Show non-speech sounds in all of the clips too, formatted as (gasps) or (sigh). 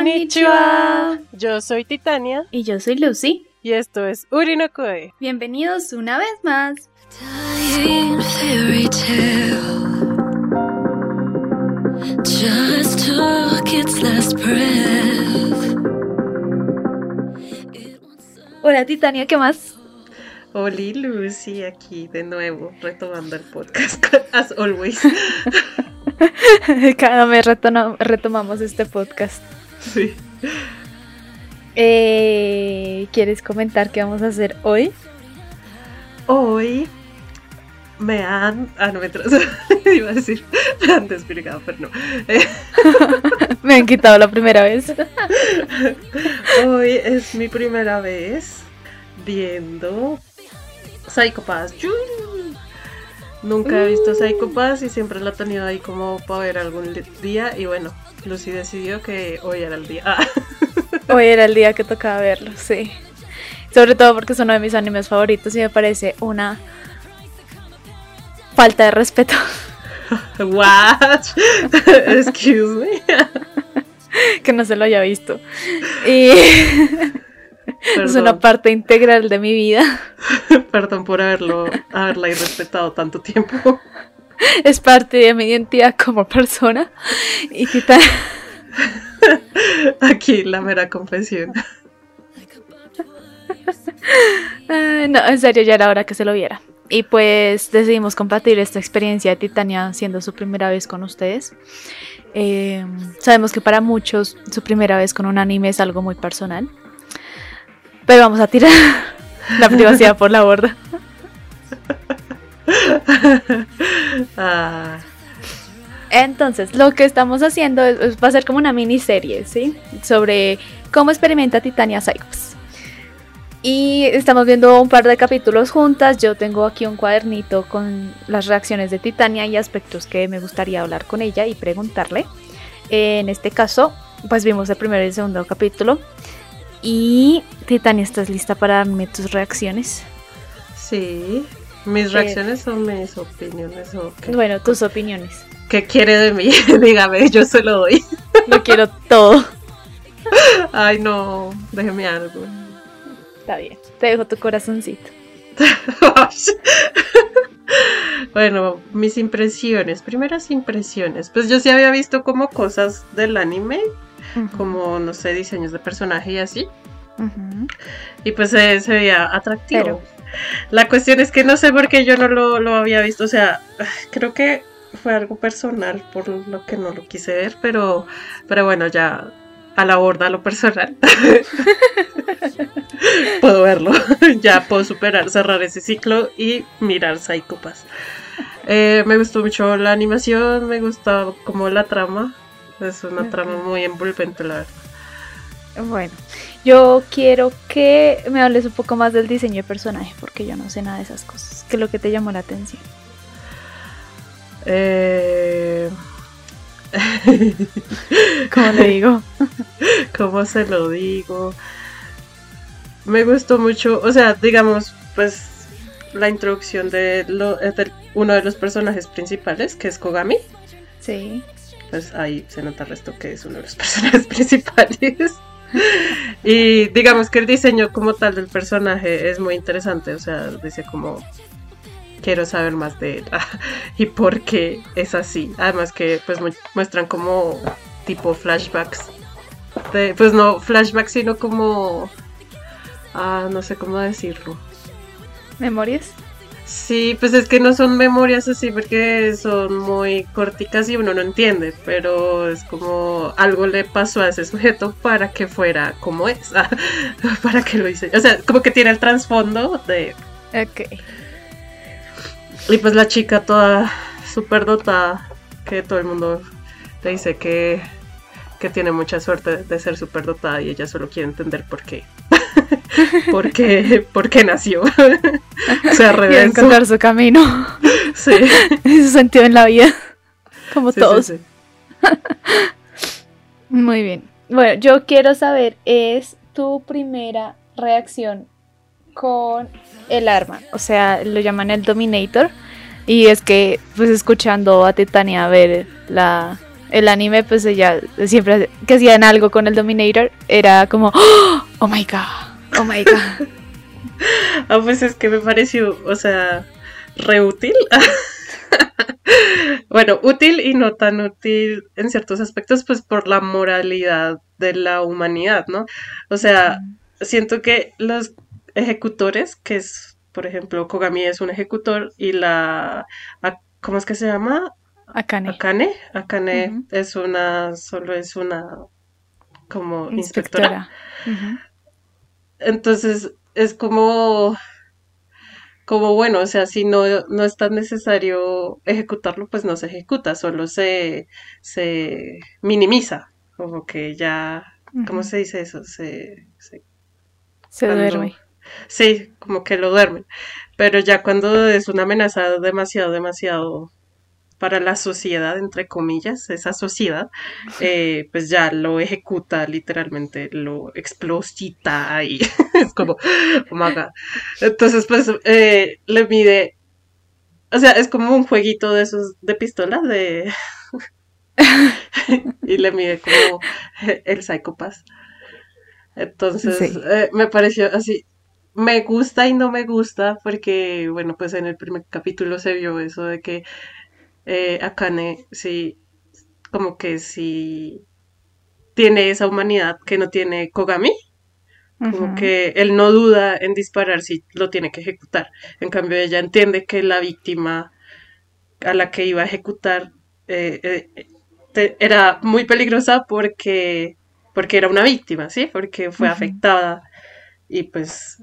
Konnichiwa. Yo soy Titania Y yo soy Lucy. y esto es Urinokoe. Bienvenidos una vez más. Hola Titania, ¿qué más? Oli Lucy aquí de nuevo retomando el podcast (laughs) as always. (laughs) Cada retona- retomamos este podcast. Sí. Eh, ¿Quieres comentar qué vamos a hacer hoy? Hoy me han ah no me (laughs) iba a decir me han desvirgado pero no. Eh, (laughs) Me han quitado la primera vez. (laughs) hoy es mi primera vez viendo Psycho Pass. ¡Yuu! Nunca he visto Psycho Pass y siempre lo he tenido ahí como para ver algún día y bueno, Lucy decidió que hoy era el día. Ah. (laughs) Hoy era el día que tocaba verlo, sí. Sobre todo porque es uno de mis animes favoritos y me parece una falta de respeto (laughs) What? (laughs) Excuse me. que no se lo haya visto. Y es una parte integral de mi vida. perdón por haberlo haberla irrespetado tanto tiempo. (laughs) Es parte de mi identidad como persona. Y Tita- (laughs) Aquí la mera confesión. (laughs) No, en serio, ya era hora que se lo viera. Y pues decidimos compartir esta experiencia de Titania siendo su primera vez con ustedes. Eh, sabemos que para muchos su primera vez con un anime es algo muy personal. Pero vamos a tirar la privacidad por la borda. Ah, Entonces, lo que estamos haciendo es- va a ser como una miniserie, ¿sí? Sobre cómo experimenta Titania Psychos. Y estamos viendo un par de capítulos juntas. Yo tengo aquí un cuadernito con las reacciones de Titania y aspectos que me gustaría hablar con ella y preguntarle. En este caso, pues vimos el primero y el segundo capítulo. Y Titania, ¿estás lista para darme tus reacciones? sí. Mis reacciones son mis opiniones. ¿o qué? Bueno, tus opiniones. ¿Qué quiere de mí? (laughs) Dígame, yo se lo doy. Lo quiero todo. (laughs) Ay, no, déjeme algo. Está bien. Te dejo tu corazoncito. (laughs) bueno, mis impresiones, primeras impresiones. Pues yo sí había visto como cosas del anime, como, no sé, diseños de personaje y así. Y pues se, se veía atractivo. Pero- La cuestión es que no sé por qué yo no lo, lo había visto. O sea, creo que fue algo personal por lo que no lo quise ver, pero, pero bueno, ya a la borda lo personal. (laughs) puedo verlo. (laughs) ya puedo superar, cerrar ese ciclo y mirar Psycho Pass. Eh, me gustó mucho la animación, me gustó como la trama. Es una trama muy envolvente, la verdad. Bueno, yo quiero que me hables un poco más del diseño de personaje, porque yo no sé nada de esas cosas. ¿Qué es lo que te llamó la atención? Eh... (laughs) ¿Cómo le digo? (laughs) ¿Cómo se lo digo? Me gustó mucho, o sea, digamos, pues la introducción de, lo- de uno de los personajes principales, que es Kogami. Sí. Pues ahí se nota el resto que es uno de los (laughs) personajes principales. Y digamos que el diseño como tal del personaje es muy interesante, o sea, dice como quiero saber más de él (laughs) y por qué es así. Además que pues mu- muestran como tipo flashbacks. pues no flashbacks, sino como ah, no sé cómo decirlo. ¿Memorias? Sí, pues es que no son memorias así porque son muy corticas y uno no entiende, pero es como algo le pasó a ese sujeto para que fuera como es, (laughs) para que lo hice. O sea, como que tiene el trasfondo de... Ok. Y pues la chica toda súper dotada, que todo el mundo le dice que, que tiene mucha suerte de ser súper dotada y ella solo quiere entender por qué. (laughs) por qué, por qué nació. (laughs) o sea, revés. encontrar su camino Sí. (laughs) su sentido en la vida. Como Sí, todos. sí, sí. Muy bien. Bueno, yo quiero saber, ¿es tu primera reacción con el arma? O sea, lo llaman el Dominator. Y es que, pues escuchando a Titania ver la el anime, pues ella siempre que hacían algo con el Dominator, era como, (gasps) oh my god, oh my god. (laughs) Ah, pues es que me pareció, o sea, re útil. (laughs) bueno, útil y no tan útil en ciertos aspectos, pues por la moralidad de la humanidad, ¿no? O sea, siento que los ejecutores, que es, por ejemplo, Kogami es un ejecutor y la, a- ¿cómo es que se llama? Akane. Akane. Akane es una, solo es una como inspectora. Entonces es como, como bueno, o sea, si no, no es tan necesario ejecutarlo, pues no se ejecuta, solo se, se minimiza, como que ya, ¿cómo se dice eso? Se, se- Se cuando- duerme. sí, como que lo duermen, pero ya cuando es una amenaza demasiado, demasiado para la sociedad, entre comillas, esa sociedad, eh, pues ya lo ejecuta literalmente, lo explosita y (laughs) es como, oh my God. Entonces, pues eh, le mide, o sea, es como un jueguito de esos de pistola de... (laughs) y le mide como el Psychopath. Entonces, Sí. eh, me pareció así, me gusta y no me gusta porque, bueno, pues en el primer capítulo se vio eso de que eh, Akane sí, como que sí tiene esa humanidad que no tiene Kogami, como que él no duda en disparar si lo tiene que ejecutar. En cambio, ella entiende que la víctima a la que iba a ejecutar eh, eh, te- era muy peligrosa porque, porque era una víctima, ¿sí? Porque fue afectada y pues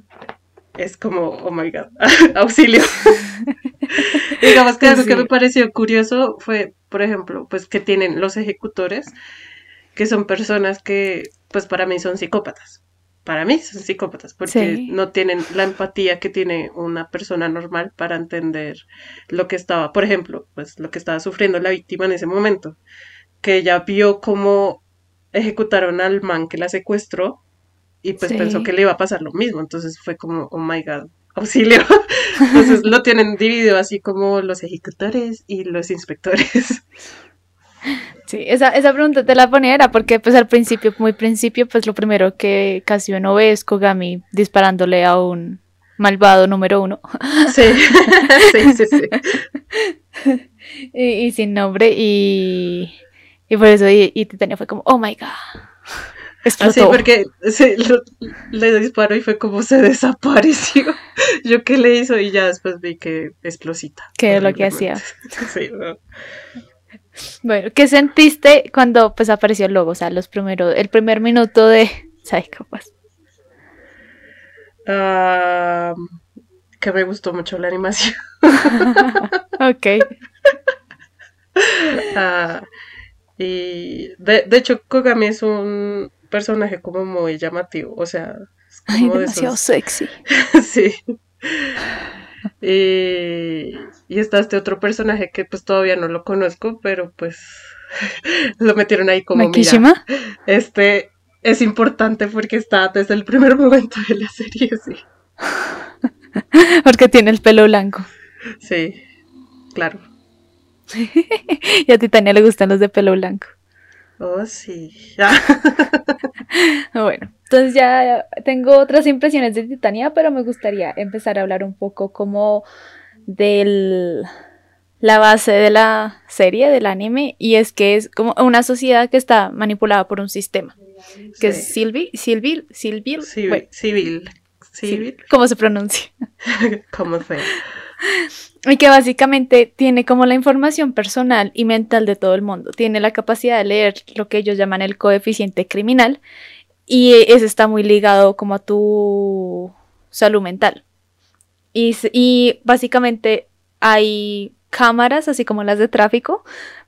es como, oh my god, (laughs) auxilio. (laughs) Digamos que algo que me pareció curioso fue, por ejemplo, pues que tienen los ejecutores, que son personas que, pues para mí son psicópatas. Para mí son psicópatas, porque Sí. no tienen la empatía que tiene una persona normal para entender lo que estaba, por ejemplo, pues lo que estaba sufriendo la víctima en ese momento, que ella vio cómo ejecutaron al man que la secuestró y pues Sí. pensó que le iba a pasar lo mismo, entonces fue como, oh my god, (laughs) auxilio. Entonces lo tienen dividido así como los ejecutores y los inspectores. Sí, esa, esa pregunta te la ponía era porque pues al principio, muy principio, pues lo primero que casi uno ve es Kogami disparándole a un malvado número uno Sí, (laughs) sí, sí, sí. y, y sin nombre y, y por eso y, y Titania fue como, oh my god. Así Explotó. porque sí, lo- le disparó y fue como se (laughs) desapareció. Yo qué le hizo y ya después vi que explosita. ¿Qué es lo que horriblemente. (laughs) Sí, no. Bueno, ¿qué sentiste cuando pues apareció el logo? O sea, los primeros, el primer minuto de Psychopath. Ah, que me gustó mucho la animación. (laughs) ok. Ah, y de, de hecho, Kogami es un personaje como muy llamativo. O sea, es Ay, como de demasiado sexy. (laughs) Sí. Y, y está este otro personaje que pues todavía no lo conozco, pero pues (laughs) lo metieron ahí como mira, Makishima. este es importante porque está desde el primer momento de la serie, sí. (laughs) Porque tiene el pelo blanco. Sí, claro. Y a Titania le gustan los de pelo blanco. Oh, sí. (laughs) (laughs) Bueno, entonces ya tengo otras impresiones de Titania, pero me gustaría empezar a hablar un poco como de la base de la serie, del anime, y es que es como una sociedad que está manipulada por un sistema, que es Sí. Silvi, Silvil, Silvil, Civil, bueno, civil. Civil, ¿cómo se pronuncia? (laughs) como fue. (laughs) Y que básicamente tiene como la información personal y mental de todo el mundo. Tiene la capacidad de leer lo que ellos llaman el coeficiente criminal y ese está muy ligado como a tu salud mental. Y, y básicamente hay cámaras, así como las de tráfico,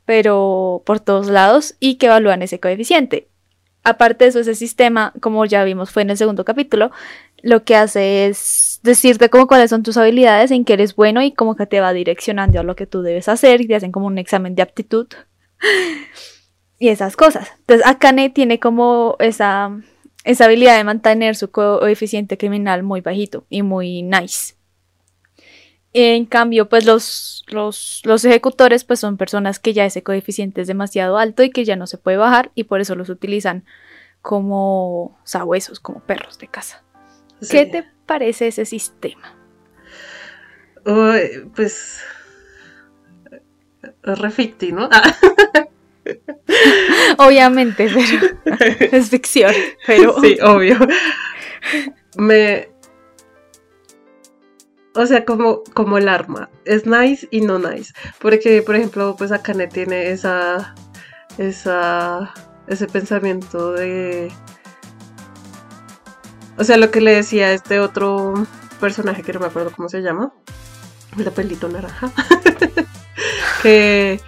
pero por todos lados y que evalúan ese coeficiente. Aparte de eso, ese sistema, como ya vimos fue en el segundo capítulo, lo que hace es decirte como cuáles son tus habilidades, en qué eres bueno y como que te va direccionando a lo que tú debes hacer y te hacen como un examen de aptitud y esas cosas. Entonces, Akane tiene como esa, esa habilidad de mantener su coeficiente criminal muy bajito y muy nice. En cambio, pues los, los, los ejecutores pues son personas que ya ese coeficiente es demasiado alto y que ya no se puede bajar y por eso los utilizan como sabuesos, como perros de casa. ¿Qué te parece ese sistema? Uy, pues. Reficti, ¿no? Ah, (laughs) Obviamente, pero (laughs) es ficción, pero Sí, obvio. Me. O sea, como, como el arma. Es nice y no nice. Porque, por ejemplo, pues Akane tiene esa. esa. ese pensamiento de. O sea, lo que le decía a este otro personaje que no me acuerdo cómo se llama. El pelito naranja. (laughs) que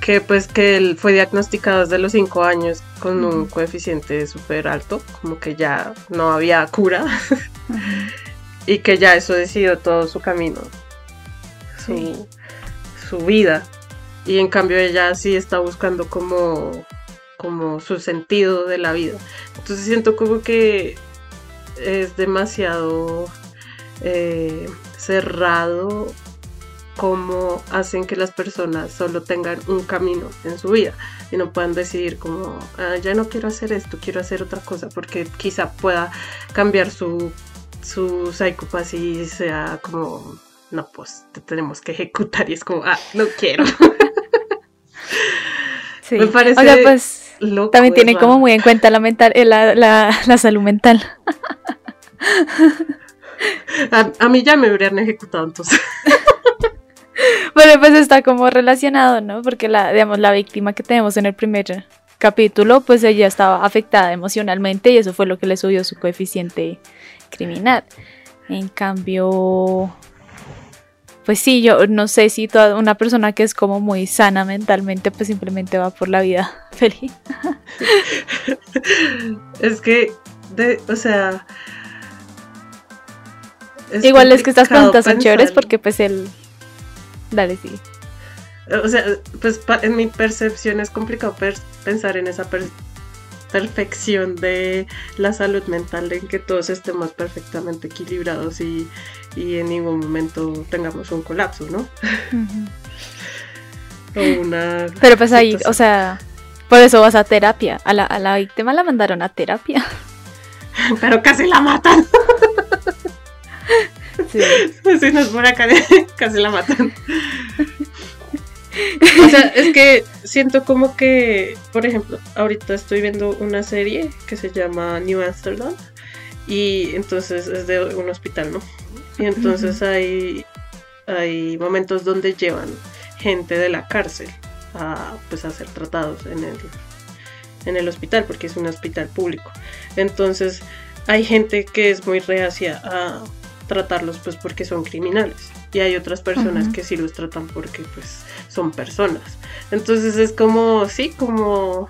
que pues que él fue diagnosticado desde los 5 años con un coeficiente súper alto, como que ya no había cura (laughs) y que ya eso decidió todo su camino, su, Sí. su vida. Y en cambio ella sí está buscando como, como su sentido de la vida. Entonces siento como que es demasiado eh, cerrado cómo hacen que las personas solo tengan un camino en su vida y no puedan decidir como, "Ah, ya no quiero hacer esto, quiero hacer otra cosa, porque quizá pueda cambiar su, su psicopas y sea como, no, pues te tenemos que ejecutar y es como, ah, no quiero. (laughs) (laughs) sí. Me parece pues Loco, también tiene como muy en cuenta la, mental, eh, la, la, la salud mental. A, a mí ya me habrían ejecutado entonces. (laughs) Pero pues está como relacionado, ¿no? Porque la, digamos, la víctima que tenemos en el primer capítulo, pues ella estaba afectada emocionalmente y eso fue lo que le subió su coeficiente criminal. En cambio, pues sí, yo no sé si toda una persona que es como muy sana mentalmente, pues simplemente va por la vida (laughs) feliz. es que, de, o sea... es Igual es que estas preguntas son chéveres porque pues el... Dale, sí. O sea, pues en mi percepción es complicado pensar en esa per- perfección de la salud mental, en que todos estemos perfectamente equilibrados y, y en ningún momento tengamos un colapso, ¿no? (laughs) O una... Pero pues ahí, situación. o sea, por eso vas a terapia. A la, a la víctima la mandaron a terapia. (laughs) Pero casi la matan. (laughs) Sí. Si no es por acá, casi la matan. O sea, es que siento como que, por ejemplo, ahorita estoy viendo una serie que se llama New Amsterdam y entonces es de un hospital, ¿no? Y entonces hay, hay momentos donde llevan gente de la cárcel a, pues, a ser tratados en el, en el hospital, porque es un hospital público. Entonces hay gente que es muy reacia a tratarlos pues porque son criminales y hay otras personas que sí los tratan porque pues son personas. Entonces es como sí como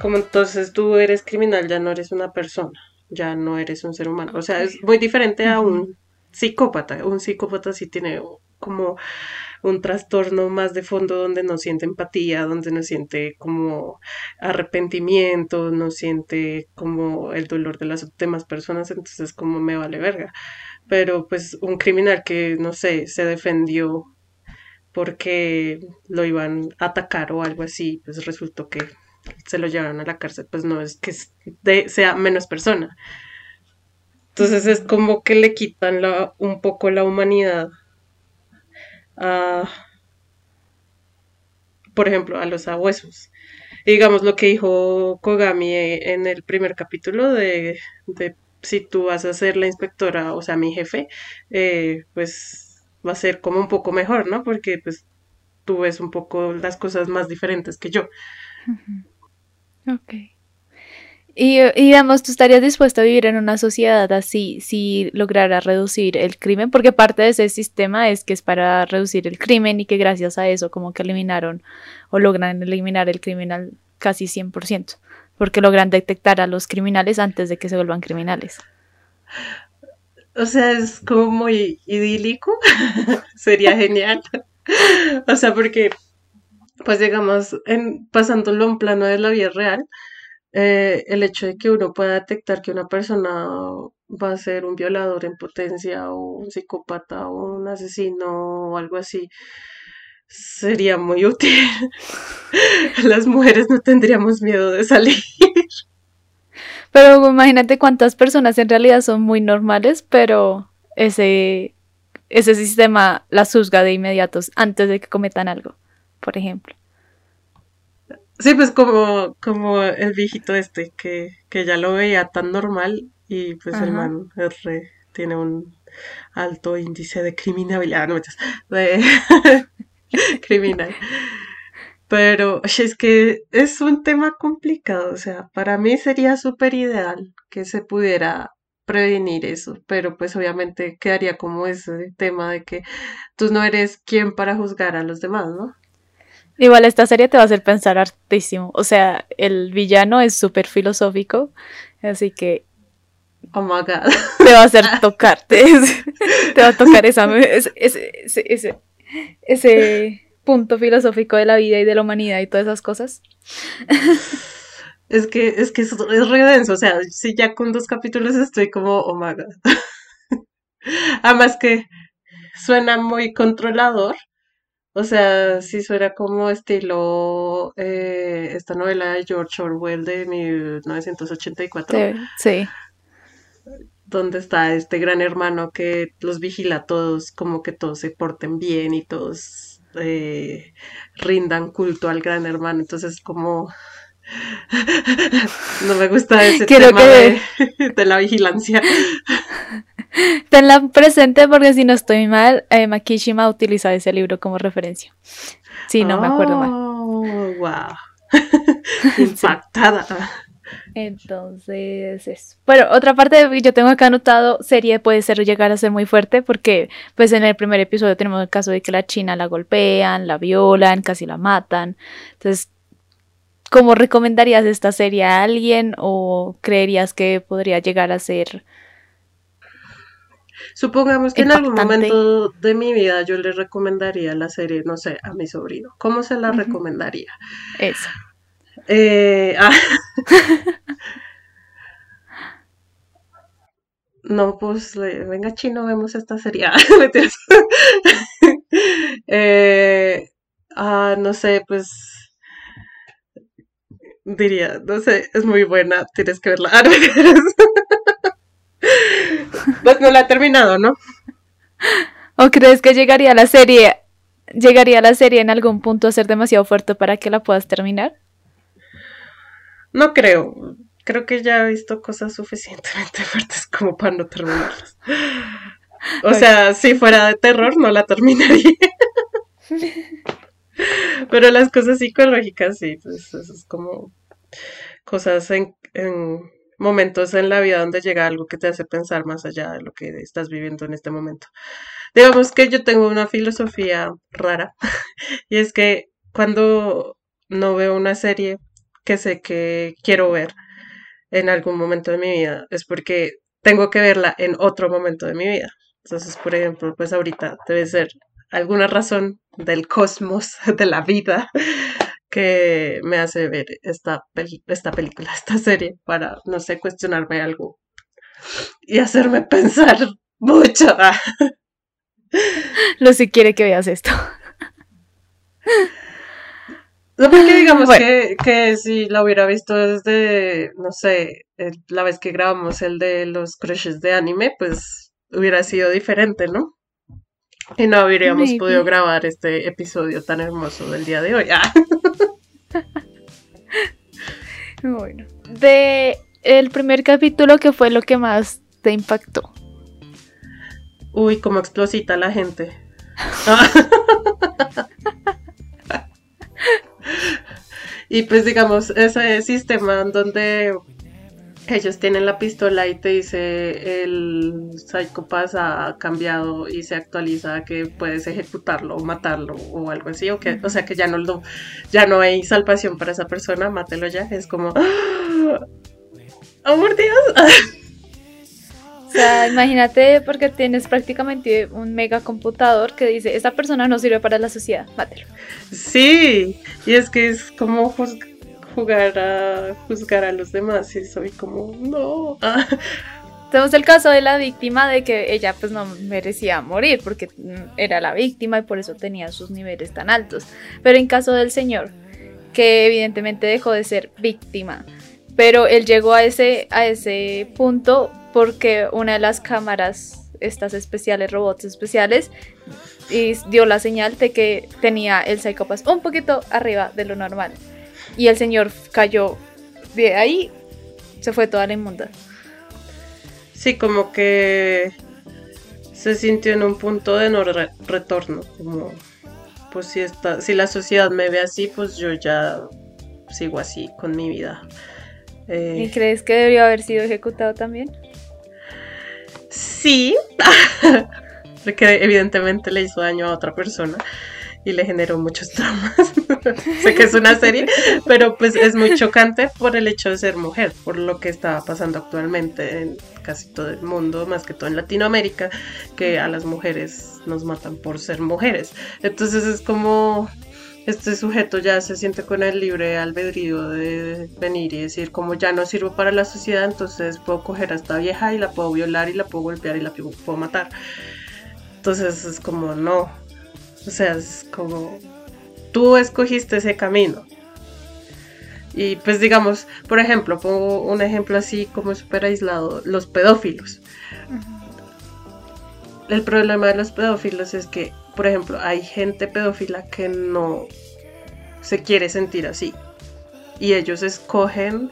como entonces tú eres criminal ya no eres una persona ya no eres un ser humano. O sea es muy diferente a un psicópata. Un psicópata sí tiene como un trastorno más de fondo donde no siente empatía, donde no siente como arrepentimiento, no siente como el dolor de las demás personas, entonces como me vale verga. Pero pues un criminal que, no sé, se defendió porque lo iban a atacar o algo así, pues resultó que se lo llevaron a la cárcel, pues no es que sea menos persona. Entonces es como que le quitan la, un poco la humanidad a, por ejemplo, a los abuesos. Digamos lo que dijo Kogami en el primer capítulo de, de si tú vas a ser la inspectora, o sea, mi jefe, eh, pues va a ser como un poco mejor, ¿no? Porque pues tú ves un poco las cosas más diferentes que yo. Ok. Y, y digamos, ¿tú estarías dispuesto a vivir en una sociedad así si lograra reducir el crimen? Porque parte de ese sistema es que es para reducir el crimen y que gracias a eso como que eliminaron o logran eliminar el crimen al casi 100%, porque logran detectar a los criminales antes de que se vuelvan criminales. O sea, es como muy idílico. (laughs) Sería genial. o sea, porque, pues digamos, en, pasándolo a un plano de la vida real, eh, el hecho de que uno pueda detectar que una persona va a ser un violador en potencia o un psicópata o un asesino o algo así, sería muy útil. (laughs) Las mujeres no tendríamos miedo de salir. Pero imagínate cuántas personas en realidad son muy normales, pero ese, ese sistema las juzga de inmediatos antes de que cometan algo, por ejemplo. Sí, pues como, como el viejito este, que, que ya lo veía tan normal y pues el man es re- tiene un alto índice de criminalidad, no de (laughs) (laughs) criminal. Pero (laughs) es que es un tema complicado, o sea, para mí sería súper ideal que se pudiera prevenir eso, pero pues obviamente quedaría como ese tema de que tú no eres quien para juzgar a los demás, ¿no? Igual esta serie te va a hacer pensar hartísimo. O sea, el villano es súper filosófico, así que Oh my God. (laughs) te va a hacer (laughs) tocarte. te va a tocar esa, ese, ese, ese punto filosófico de la vida y de la humanidad y todas esas cosas. Es que, es que es, es re denso, o sea, si ya con dos capítulos estoy como, oh my God. (laughs) Además que suena muy controlador, o sea, sí suena como estilo eh, esta novela de George Orwell de 1984, Sí, sí. donde está este gran hermano que los vigila a todos, como que todos se porten bien y todos eh, rindan culto al gran hermano, entonces como... (laughs) No me gusta ese Quiero tema que- de, de la vigilancia. (laughs) Tenla presente porque si no estoy mal, eh, Makishima utiliza ese libro como referencia. Sí, no me acuerdo mal. Oh, wow. (laughs) Impactada. Entonces, eso. Bueno, otra parte que yo tengo acá anotado, serie puede ser llegar a ser muy fuerte porque pues en el primer episodio tenemos el caso de que la china la golpean, la violan, casi la matan. Entonces, ¿cómo recomendarías esta serie a alguien o creerías que podría llegar a ser Supongamos que en algún momento de mi vida yo le recomendaría la serie, no sé, a mi sobrino. ¿Cómo se la recomendaría? eso? Eh, ah. No, pues le- venga chino, vemos esta serie. (laughs) Ah. Eh, ah, no sé, pues diría, no sé, es muy buena, tienes que verla. (laughs) Pues no la he terminado, ¿no? ¿O crees que llegaría la serie, llegaría la serie en algún punto a ser demasiado fuerte para que la puedas terminar? No creo. Creo que ya he visto cosas suficientemente (laughs) fuertes como para no terminarlas. O sea, si fuera de terror, no la terminaría. (laughs) Pero las cosas psicológicas, sí, pues eso es como cosas en, en momentos en la vida donde llega algo que te hace pensar más allá de lo que estás viviendo en este momento. Digamos que yo tengo una filosofía rara (laughs) y es que cuando no veo una serie que sé que quiero ver en algún momento de mi vida es porque tengo que verla en otro momento de mi vida. Entonces, por ejemplo, pues ahorita debe ser alguna razón del cosmos, (laughs) de la vida, que me hace ver esta, pel- esta película, (laughs) esta serie, para, no sé, cuestionarme algo y hacerme (laughs) pensar mucho. Lucy quiere que veas esto. No, porque (laughs) digamos Bueno. que, que si la hubiera visto desde, no sé, la vez que grabamos el de los crushes de anime, pues hubiera sido diferente, ¿no? Y no habríamos Maybe. podido grabar este episodio tan hermoso del día de hoy. Ah, (laughs) Bueno. De el primer capítulo, que fue lo que más te impactó? Uy, cómo explosita la gente. (laughs) Y pues digamos, ese sistema en donde ellos tienen la pistola y te dice el Psycho Pass ha cambiado y se actualiza que puedes ejecutarlo o matarlo o algo así, o, que, o sea que ya no, lo, ya no hay salvación para esa persona, mátelo ya, es como... ¡Ah! ¡Oh, por Dios! (laughs) O sea, imagínate porque tienes prácticamente un mega computador que dice, esta persona no sirve para la sociedad, mátelo. Sí, y es que es como jugar a juzgar a los demás y soy como, no. (laughs) Tenemos el caso de la víctima de que ella pues no merecía morir porque mm, era la víctima y por eso tenía sus niveles tan altos. Pero en caso del señor, que evidentemente dejó de ser víctima, pero él llegó a ese, a ese punto porque una de las cámaras, estas especiales, robots especiales, y dio la señal de que tenía el Psychopath un poquito arriba de lo normal. Y el señor cayó de ahí, se fue toda la inmunda. Sí, como que se sintió en un punto de no re- retorno, como pues si está, si la sociedad me ve así, pues yo ya sigo así con mi vida. Eh, ¿Y crees que debió haber sido ejecutado también? Sí, (laughs) porque evidentemente le hizo daño a otra persona y le generó muchos (laughs) traumas. sé que es una serie, pero pues es muy chocante por el hecho de ser mujer, por lo que está pasando actualmente en casi todo el mundo, más que todo en Latinoamérica, que a las mujeres nos matan por ser mujeres. Entonces es como este sujeto ya se siente con el libre albedrío de venir y decir como ya no sirvo para la sociedad, entonces puedo coger a esta vieja y la puedo violar y la puedo golpear y la pu- puedo matar. Entonces es como no, o sea, es como tú escogiste ese camino. Y pues digamos, por ejemplo, pongo un ejemplo así como súper aislado, los pedófilos. El problema de los pedófilos es que, por ejemplo, hay gente pedófila que no se quiere sentir así. Y ellos escogen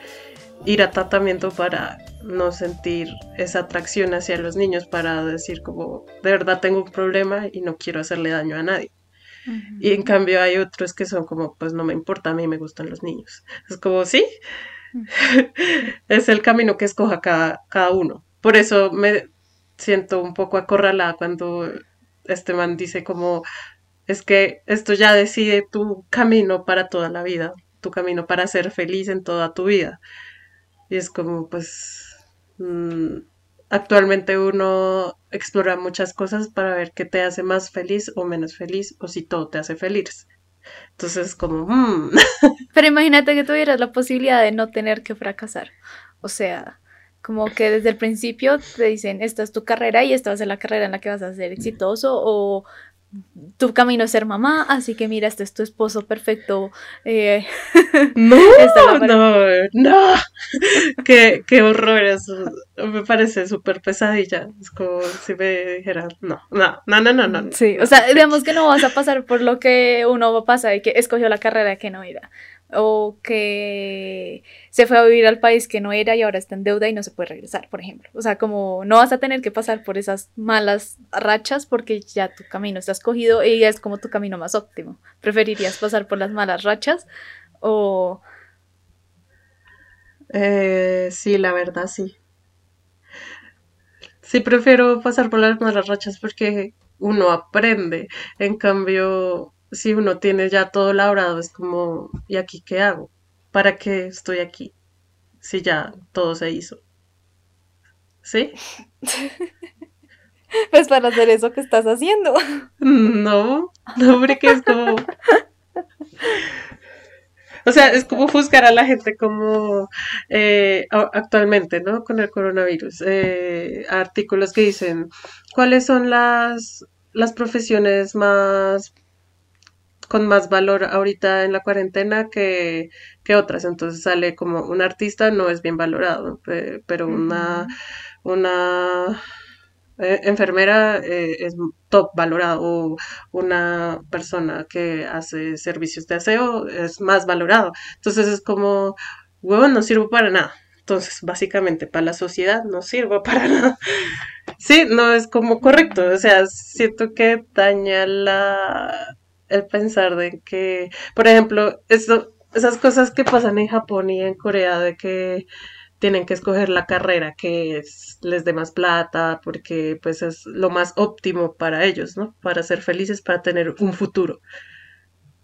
ir a tratamiento para no sentir esa atracción hacia los niños, para decir como, de verdad tengo un problema y no quiero hacerle daño a nadie. Y en cambio hay otros que son como, pues no me importa, a mí me gustan los niños. Es como, sí, (laughs) es el camino que escoja cada, cada uno. Por eso me siento un poco acorralada cuando este man dice como, es que esto ya decide tu camino para toda la vida, tu camino para ser feliz en toda tu vida. Y es como, pues, mm, actualmente uno explora muchas cosas para ver qué te hace más feliz o menos feliz, o si todo te hace feliz. Entonces, como, mm, (laughs) Pero imagínate que tuvieras la posibilidad de no tener que fracasar. O sea, como que desde el principio te dicen, esta es tu carrera y esta va a ser la carrera en la que vas a ser exitoso o tu camino es ser mamá, así que mira, este es tu esposo perfecto. eh, (laughs) no, no, no, (laughs) qué, qué horror, eso me parece súper pesadilla. Es como si me dijeran, no, no, no, no, no, no. Sí, o sea, digamos que no vas a pasar por lo que uno pasa y que escogió la carrera que no era. O que se fue a vivir al país que no era y ahora está en deuda y no se puede regresar, por ejemplo. O sea, como no vas a tener que pasar por esas malas rachas porque ya tu camino está escogido y es como tu camino más óptimo. ¿Preferirías pasar por las malas rachas o Eh, sí, la verdad, sí. Sí, prefiero pasar por las malas rachas porque uno aprende. En cambio, si uno tiene ya todo labrado, es como, ¿y aquí qué hago? ¿Para qué estoy aquí? Si ya todo se hizo. ¿Sí? (laughs) pues para hacer eso que estás haciendo? (laughs) No, no, porque es como... O sea, es como juzgar a la gente como eh, actualmente, ¿no? Con el coronavirus. Eh, artículos que dicen, ¿cuáles son las, las profesiones más con más valor ahorita en la cuarentena que, que otras? Entonces sale como un artista no es bien valorado, pe- pero una, una eh, enfermera eh, es top valorado o una persona que hace servicios de aseo es más valorado. Entonces es como, huevón, no sirvo para nada. Entonces, básicamente, para la sociedad no sirvo (laughs) para nada. Sí, no es como correcto. O sea, siento que daña la, el pensar de que, por ejemplo, eso, esas cosas que pasan en Japón y en Corea de que tienen que escoger la carrera que es- les dé más plata, porque pues es lo más óptimo para ellos, ¿no? Para ser felices, para tener un futuro.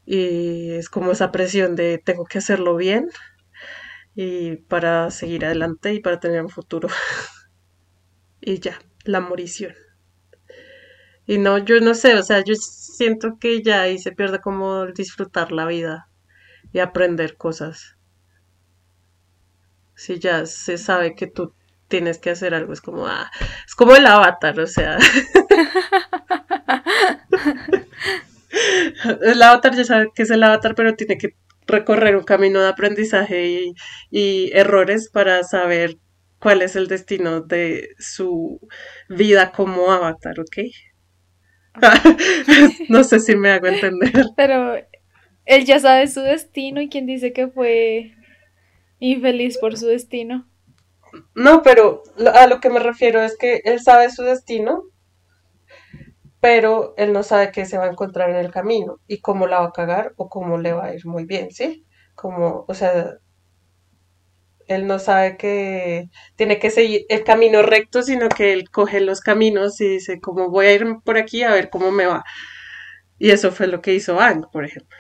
Y es como esa presión de tengo que hacerlo bien y para seguir adelante y para tener un futuro. (laughs) Y ya, la morición. Y no, yo no sé, o sea, yo siento que ya ahí se pierde como disfrutar la vida y aprender cosas. Si ya se sabe que tú tienes que hacer algo, es como, ah, es como el avatar, o sea. (laughs) el avatar ya sabe que es el avatar, pero tiene que recorrer un camino de aprendizaje y, y errores para saber cuál es el destino de su vida como avatar, ¿ok? (laughs) no sé si me hago entender. Pero él ya sabe su destino y quien dice que fue infeliz por su destino. No, pero a lo que me refiero es que él sabe su destino, pero él no sabe qué se va a encontrar en el camino y cómo la va a cagar o cómo le va a ir muy bien, ¿sí? Como, o sea, él no sabe que tiene que seguir el camino recto, sino que él coge los caminos y dice, como voy a ir por aquí a ver cómo me va. Y eso fue lo que hizo Aang, por ejemplo.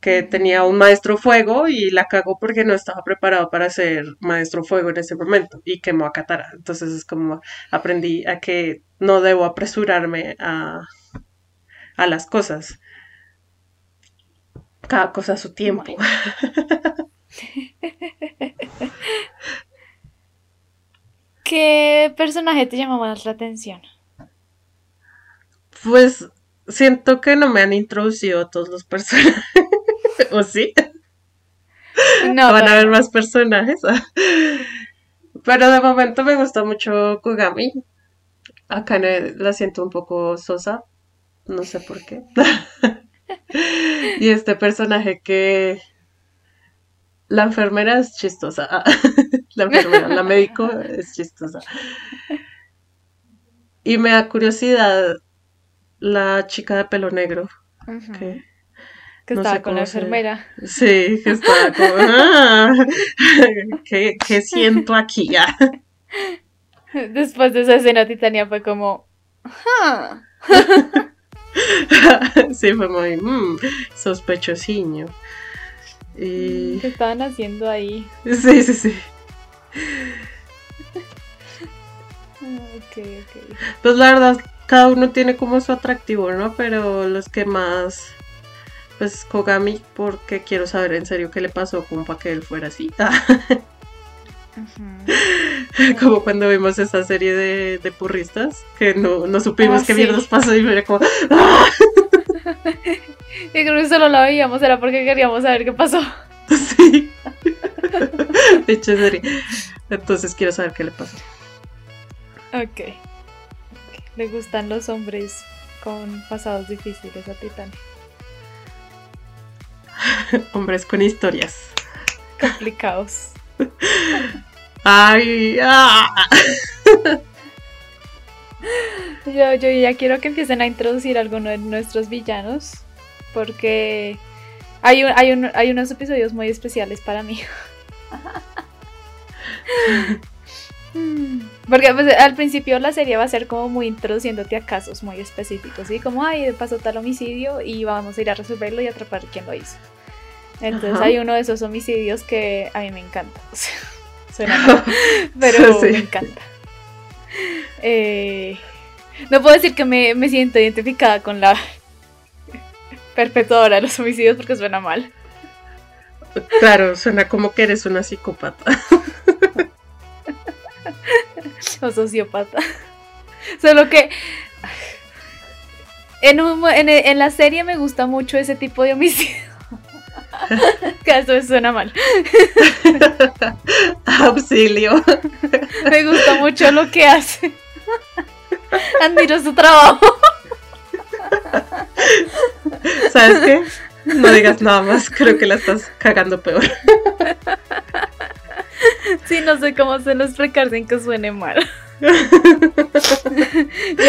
Que tenía un maestro fuego y la cagó porque no estaba preparado para ser maestro fuego en ese momento y quemó a Katara. Entonces es como aprendí a que no debo apresurarme a, a las cosas. Cada cosa a su tiempo. (laughs) (laughs) ¿Qué personaje te llamó más la atención? Pues siento que no me han introducido a todos los personajes. (laughs) ¿O sí? No, Van a haber más personajes. (laughs) Pero de momento me gusta mucho Kugami. Acá la siento un poco sosa. No sé por qué. Y este personaje que... La enfermera es chistosa. (laughs) La enfermera, la médico es chistosa. Y me da curiosidad la chica de pelo negro. Que, Que no estaba con la se- enfermera. sí, que estaba (laughs) como... "Ah, ¿qué, qué siento aquí? Ah. (laughs) Después de esa escena, Titania fue como. "Ah". Sí, fue muy mm, sospechosiño. Y... ¿Qué estaban haciendo ahí? (laughs) Sí, sí, sí. Ah, ok, ok. Pues la verdad, cada uno tiene como su atractivo, ¿no? Pero los que más, pues Kogami, porque quiero saber en serio qué le pasó como para que él fuera así. (laughs) (laughs) Como cuando vimos esa serie de, de purristas, que no, no supimos Ah, qué sí. mierdas pasó y era como, ¡ah! Yo creo que solo la veíamos, era porque queríamos saber qué pasó. (laughs) Sí. De hecho, serie. Entonces quiero saber qué le pasó. Ok. Le gustan los hombres con pasados difíciles a Titania. (laughs) Hombres con historias. Complicados. Ay, ah. Yo, yo ya quiero que empiecen a introducir alguno de nuestros villanos. Porque hay, un- hay, un- hay unos episodios muy especiales para mí. (laughs) Porque pues, al principio la serie va a ser como muy introduciéndote a casos muy específicos, ¿sí? Como, ay, pasó tal homicidio y vamos a ir a resolverlo y atrapar quién lo hizo. Entonces Ajá. hay uno de esos homicidios que a mí me encanta. O sea, suena mal, pero Sí. me encanta. Eh, no puedo decir que me, me siento identificada con la perpetuadora de los homicidios porque suena mal. Claro, suena como que eres una psicópata. O sociópata. Solo que en, un en, en la serie me gusta mucho ese tipo de homicidio. (laughs) que eso suena mal. Auxilio. Me gusta mucho lo que hace. Admiro su trabajo. ¿Sabes qué? No digas nada más, creo que la estás cagando peor. Sí, no sé cómo se lo explicar sin que suene mal. ya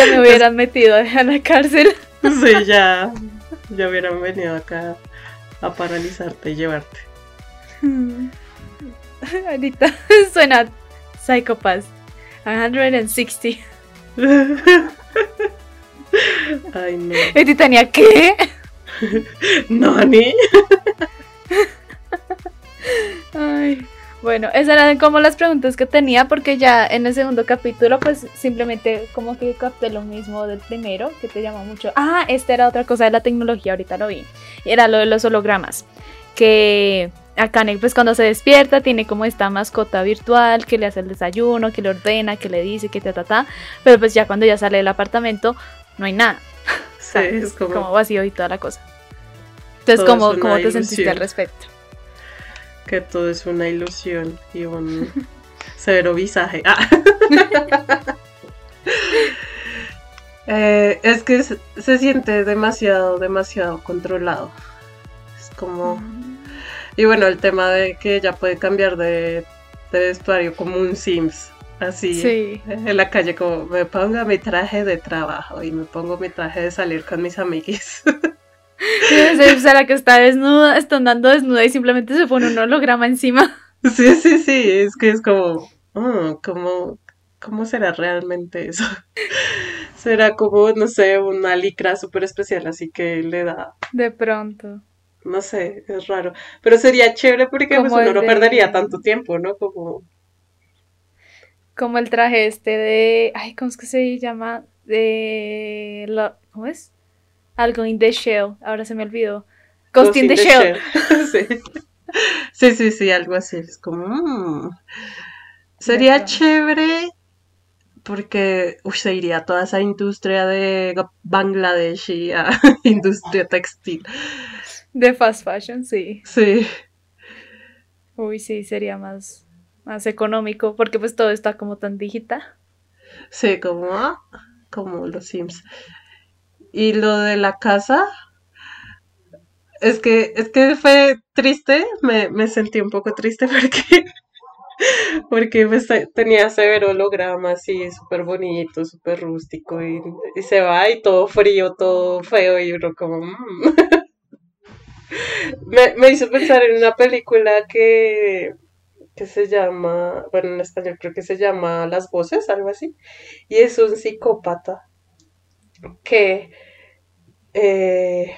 me hubieran metido a la cárcel. Sí, ya, ya hubieran venido acá a paralizarte y llevarte. Ahorita (laughs) suena Psychopath 160. (laughs) Ay, no. Y Titania, ¿qué? (laughs) Nani. Ay, bueno, esas eran como las preguntas que tenía porque ya en el segundo capítulo pues simplemente como que capté lo mismo del primero que te llamó mucho. Ah, esta era otra cosa de la tecnología, ahorita lo vi. Era lo de los hologramas. Que Akane pues cuando se despierta tiene como esta mascota virtual que le hace el desayuno, que le ordena, que le dice, que ta ta ta, pero pues ya cuando ya sale del apartamento no hay nada. (laughs) Sí, es como, como vacío y toda la cosa. Entonces, ¿cómo, cómo te sentiste al respecto? que todo es una ilusión y un (laughs) severo visaje. Ah. (laughs) Eh, es que se, se siente demasiado, demasiado controlado. Es como... Y bueno, el tema de que ella puede cambiar de, de vestuario como un Sims. Así Sí. en la calle como me pongo mi traje de trabajo y me pongo mi traje de salir con mis amiguis. O sea, la que está desnuda, está andando desnuda y simplemente se pone un holograma encima. Sí, sí, sí, es que es como, oh, ¿cómo, ¿cómo será realmente eso? (laughs) Será como, no sé, una licra súper especial, así que le da, De pronto. no sé, es raro. Pero sería chévere porque pues, uno no de- perdería tanto tiempo, ¿no? Como, Como el traje este de. Ay, ¿cómo es que se llama? De. lo- ¿Cómo es? Algo in the Shell. Ahora se me olvidó. Ghost in the Shell. (laughs) sí. sí, sí, sí, algo así. Es como, mm, sería chévere porque uy, se iría a toda esa industria de Bangladesh y a (laughs) industria textil. De fast fashion, sí. Sí. Uy, sí, sería más, más económico. Porque pues todo está como tan digital. Sí, como, como los Sims. Y lo de la casa, es que, es que fue triste, me, me sentí un poco triste (laughs) porque, porque pues, te- tenía severo holograma así, súper bonito, súper rústico, y, y se va y todo frío, todo feo, y uno como... mm. (laughs) Me, me hizo pensar en una película que, que se llama, bueno, en español creo que se llama Las Voces, algo así. Y es un psicópata que eh,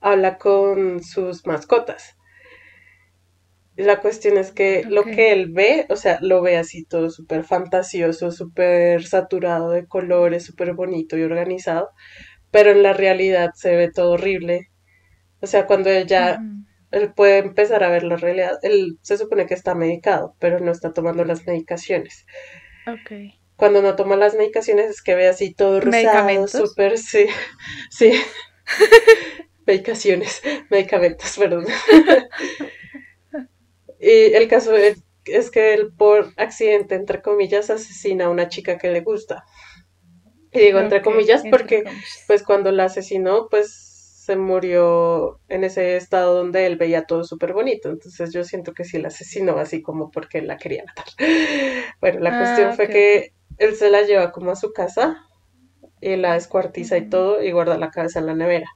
habla con sus mascotas. La cuestión es que lo que él ve, o sea, lo ve así todo súper fantasioso, súper saturado de colores, súper bonito y organizado, pero en la realidad se ve todo horrible. O sea, cuando ella, Ujú. Él puede empezar a ver la realidad, él se supone que está medicado, pero no está tomando las medicaciones. Ok. Cuando no toma las medicaciones es que ve así todo rosado, súper, sí, (laughs) sí. Medicaciones, medicamentos, perdón. (laughs) Y el caso es, es que él por accidente, entre comillas, asesina a una chica que le gusta. Y digo entre comillas entre porque comillas. pues cuando la asesinó, pues se murió en ese estado donde él veía todo súper bonito. Entonces yo siento que sí la asesinó así como porque él la quería matar. (laughs) Bueno, la Ah, cuestión fue que él se la lleva como a su casa y la descuartiza y todo y guarda la cabeza en la nevera.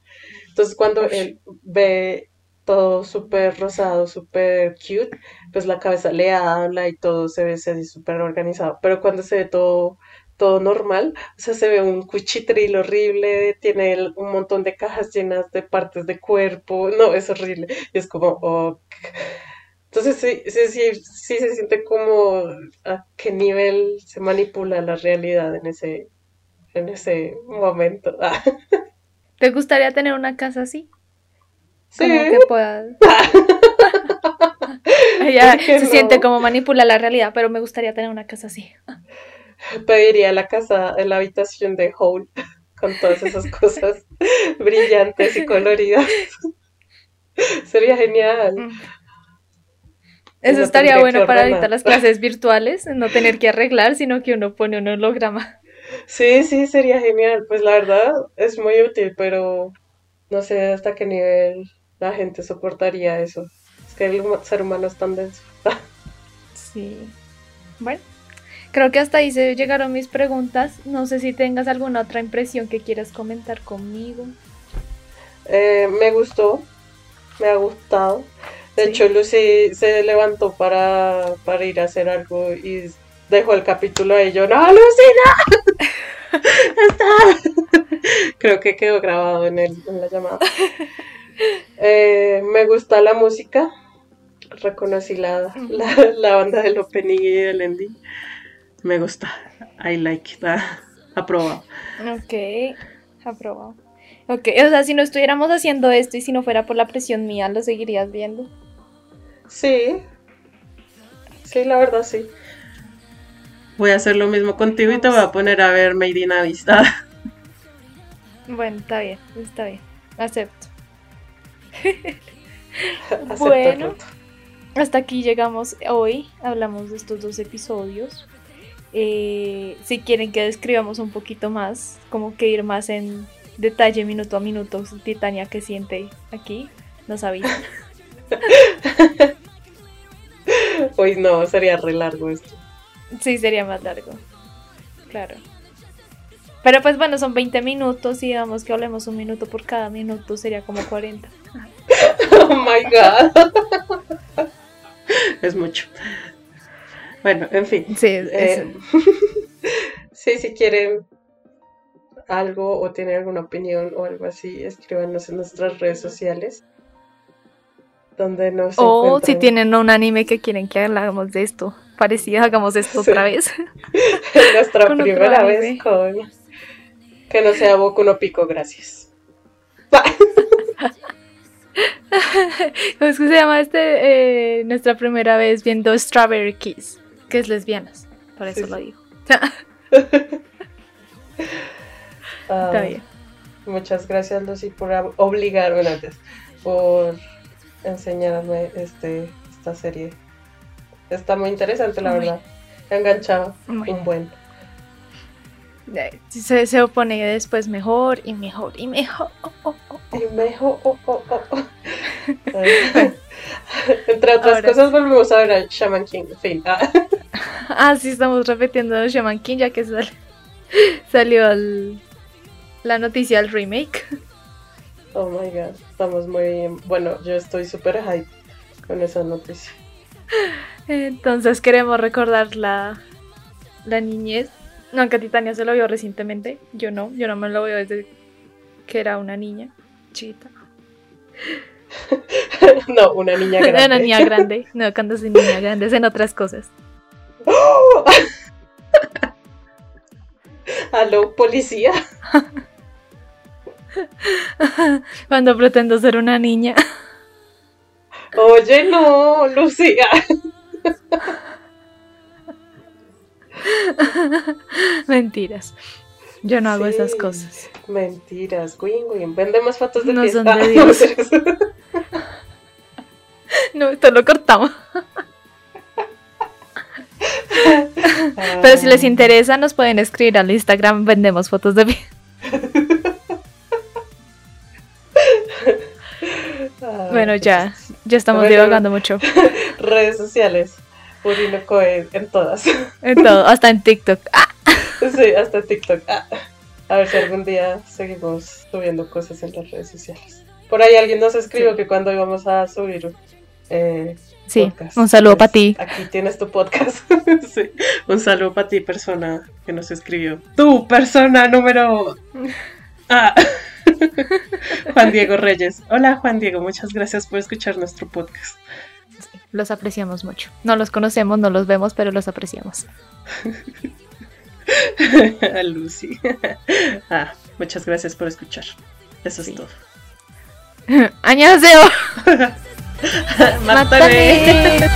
Entonces cuando él ve todo súper rosado, súper cute, pues la cabeza le habla y todo se ve así súper organizado. Pero cuando se ve todo, todo normal, o sea, se ve un cuchitril horrible, tiene un montón de cajas llenas de partes de cuerpo, no, es horrible. Y es como, ok. Entonces sí, sí, sí, sí se siente como a qué nivel se manipula la realidad en ese, en ese momento. Ah, (laughs) ¿Te gustaría tener una casa así? sí, Como que puedas. (laughs) Ella (laughs) ¿Por qué se no? siente como manipula la realidad, pero me gustaría tener una casa así. (laughs) pediría la casa, la habitación de Hole (laughs) con todas esas cosas (laughs) brillantes y coloridas. Sería genial. Eso no estaría bueno para ahorita las clases virtuales, no tener que arreglar, sino que uno pone un holograma. Sí, sí, sería genial. Pues la verdad es muy útil, pero no sé hasta qué nivel la gente soportaría eso. Es que el ser humano es tan denso. Sí. Bueno, creo que hasta ahí se llegaron mis preguntas. No sé si tengas alguna otra impresión que quieras comentar conmigo. Eh, me gustó, me ha gustado. De Sí. hecho, Lucy se levantó para, para ir a hacer algo y dejó el capítulo ahí. Yo, no, Lucy, no. (laughs) Está. Creo que quedó grabado en, el, en la llamada. Eh, me gusta la música. Reconocí la, la, la banda del opening y del ending. Me gusta. I like it. Ah, aprobado. Ok, aprobado. Ok, o sea, si no estuviéramos haciendo esto y si no fuera por la presión mía, ¿lo seguirías viendo? Sí. Sí, la verdad sí. Voy a hacer lo mismo contigo y te voy a poner a ver Made in Amistad. Bueno, está bien, está bien. Acepto. (laughs) Bueno. Hasta aquí llegamos hoy. Hablamos de estos dos episodios. Eh, si quieren que describamos un poquito más, como que ir más en detalle minuto a minuto, Titania que siente aquí, nos avisa. (laughs) Uy, no, sería re largo esto. Sí, sería más largo. Claro. Pero pues bueno, son 20 minutos y digamos que hablemos un minuto por cada minuto, sería como 40. (laughs) Oh my god. (laughs) es mucho. Bueno, en fin. Sí, Eh, (laughs) sí, si quieren algo o tienen alguna opinión o algo así, escríbanos en nuestras redes sociales. Donde nos O si tienen un anime que quieren que hagamos de esto, parecido, hagamos esto Sí. otra vez. (laughs) nuestra con primera vez con que no sea Boku no Pico, gracias. (laughs) ¿Cómo es que se llama este? Eh, nuestra primera vez viendo Strawberry Kiss, que es lesbianas, por eso Sí, lo digo. (laughs) (laughs) Ah, Está bien. Muchas gracias, Lucy, por obligarme antes, por enseñarme este, esta serie. Está muy interesante, la Muy. verdad. Me ha enganchado Muy. un buen. Eh, Se, se opone después mejor y mejor y mejor. Oh, oh, oh, oh. (laughs) Entre otras Ahora cosas, volvemos a ver a Shaman King. Fin. Ah. (laughs) Ah, sí, estamos repitiendo Shaman King ya que sal- (laughs) salió el- la noticia del remake. Oh my god. Estamos muy. Bueno, yo estoy súper hype con esa noticia. Entonces queremos recordar la, la niñez. No, aunque Titania se lo vio recientemente. Yo no, yo no me lo veo desde que era una niña chiquita. (laughs) no, una niña grande. Una niña grande. No, cuando soy niña (laughs) grande, es en otras cosas. ¡Oh! (laughs) Aló, policía. Cuando pretendo ser una niña. Oye, no, Lucía. Mentiras. Yo no hago Sí. esas cosas. Mentiras, win, win. Vendemos fotos de No pies. son (laughs) de no, Dios. No, esto lo cortamos. Pero si les interesa, nos pueden escribir al Instagram. Vendemos fotos de mí. (laughs) ah, Bueno, ya. Ya estamos Bueno. divagando mucho. (laughs) Redes sociales. Urino Cohen en todas. (laughs) En todo, hasta en TikTok. Ah, Sí, hasta TikTok. Ah, A ver si algún día seguimos subiendo cosas en las redes sociales. Por ahí alguien nos escribió Sí. que cuando íbamos a subir eh, sí, podcast, un saludo pues, para ti. Aquí tienes tu podcast. (laughs) Sí, Un saludo para ti, persona que nos escribió. Tu persona número. (laughs) Ah. Juan Diego Reyes. Hola, Juan Diego. Muchas gracias por escuchar nuestro podcast. Los apreciamos mucho. No los conocemos, no los vemos, pero los apreciamos. A (laughs) Lucy. (laughs) Ah, muchas gracias por escuchar. Eso Sí. es todo. (laughs) ¡Añaseo! ¡Mátame!